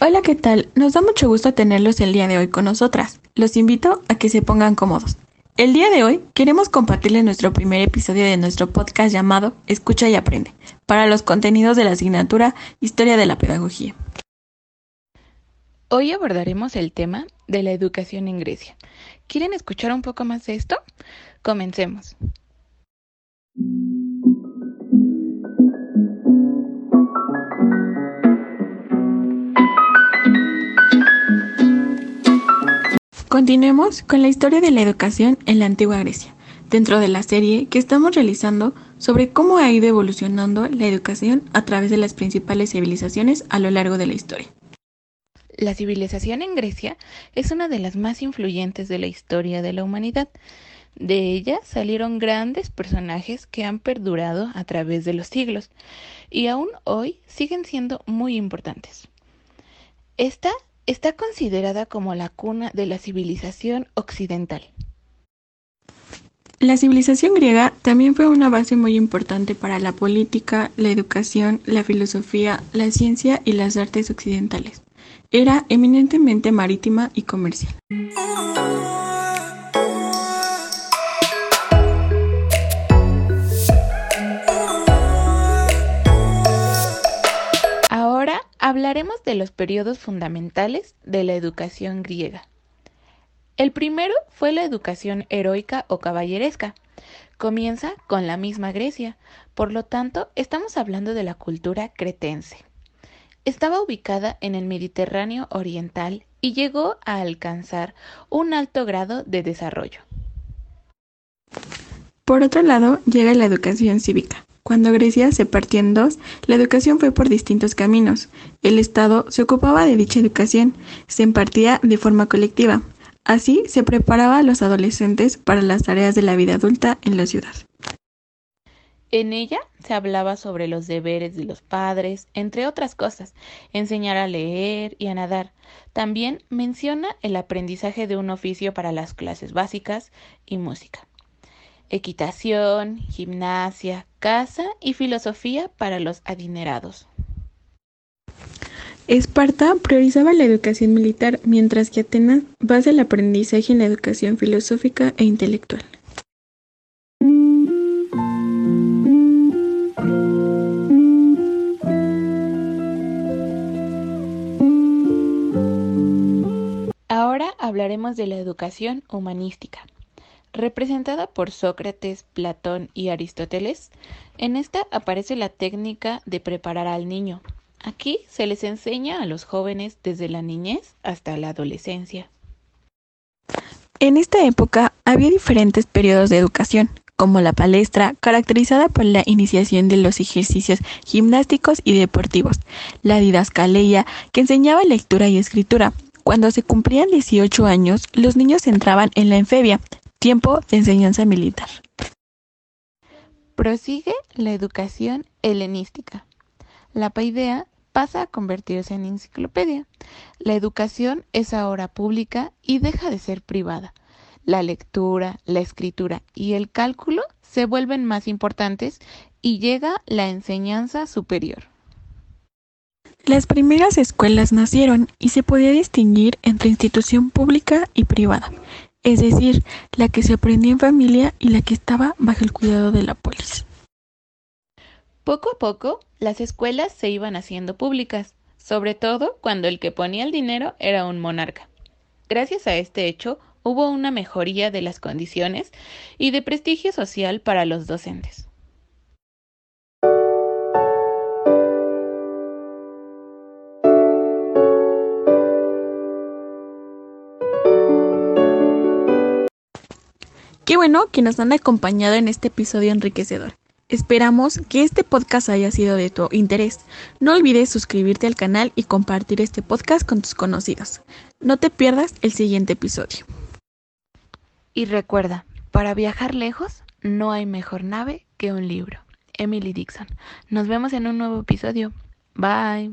Hola, ¿qué tal? Nos da mucho gusto tenerlos el día de hoy con nosotras. Los invito a que se pongan cómodos. El día de hoy queremos compartirles nuestro primer episodio de nuestro podcast llamado Escucha y Aprende, para los contenidos de la asignatura Historia de la Pedagogía. Hoy abordaremos el tema de la educación en Grecia. ¿Quieren escuchar un poco más de esto? Comencemos. Continuemos con la historia de la educación en la antigua Grecia, dentro de la serie que estamos realizando sobre cómo ha ido evolucionando la educación a través de las principales civilizaciones a lo largo de la historia. La civilización en Grecia es una de las más influyentes de la historia de la humanidad. De ella salieron grandes personajes que han perdurado a través de los siglos y aún hoy siguen siendo muy importantes. Esta está considerada como la cuna de la civilización occidental. La civilización griega también fue una base muy importante para la política, la educación, la filosofía, la ciencia y las artes occidentales. Era eminentemente marítima y comercial. hablaremos de los periodos fundamentales de la educación griega. El primero fue la educación heroica o caballeresca. Comienza con la misma Grecia, por lo tanto estamos hablando de la cultura cretense. Estaba ubicada en el Mediterráneo oriental y llegó a alcanzar un alto grado de desarrollo. Por otro lado, llega la educación cívica. Cuando Grecia se partió en dos, la educación fue por distintos caminos. El Estado se ocupaba de dicha educación, se impartía de forma colectiva. Así se preparaba a los adolescentes para las tareas de la vida adulta en la ciudad. En ella se hablaba sobre los deberes de los padres, entre otras cosas, enseñar a leer y a nadar. También menciona el aprendizaje de un oficio para las clases básicas y música equitación, gimnasia, casa y filosofía para los adinerados. Esparta priorizaba la educación militar, mientras que Atenas basa el aprendizaje en la educación filosófica e intelectual. Ahora hablaremos de la educación humanística. Representada por Sócrates, Platón y Aristóteles, en esta aparece la técnica de preparar al niño. Aquí se les enseña a los jóvenes desde la niñez hasta la adolescencia. En esta época había diferentes periodos de educación, como la palestra, caracterizada por la iniciación de los ejercicios gimnásticos y deportivos, la didascaleia, que enseñaba lectura y escritura. Cuando se cumplían 18 años, los niños entraban en la enfebia, Tiempo de enseñanza militar. Prosigue la educación helenística. La paidea pasa a convertirse en enciclopedia. La educación es ahora pública y deja de ser privada. La lectura, la escritura y el cálculo se vuelven más importantes y llega la enseñanza superior. Las primeras escuelas nacieron y se podía distinguir entre institución pública y privada es decir, la que se aprendía en familia y la que estaba bajo el cuidado de la polis. Poco a poco, las escuelas se iban haciendo públicas, sobre todo cuando el que ponía el dinero era un monarca. Gracias a este hecho, hubo una mejoría de las condiciones y de prestigio social para los docentes. Qué bueno que nos han acompañado en este episodio enriquecedor. Esperamos que este podcast haya sido de tu interés. No olvides suscribirte al canal y compartir este podcast con tus conocidos. No te pierdas el siguiente episodio. Y recuerda, para viajar lejos no hay mejor nave que un libro. Emily Dixon. Nos vemos en un nuevo episodio. Bye.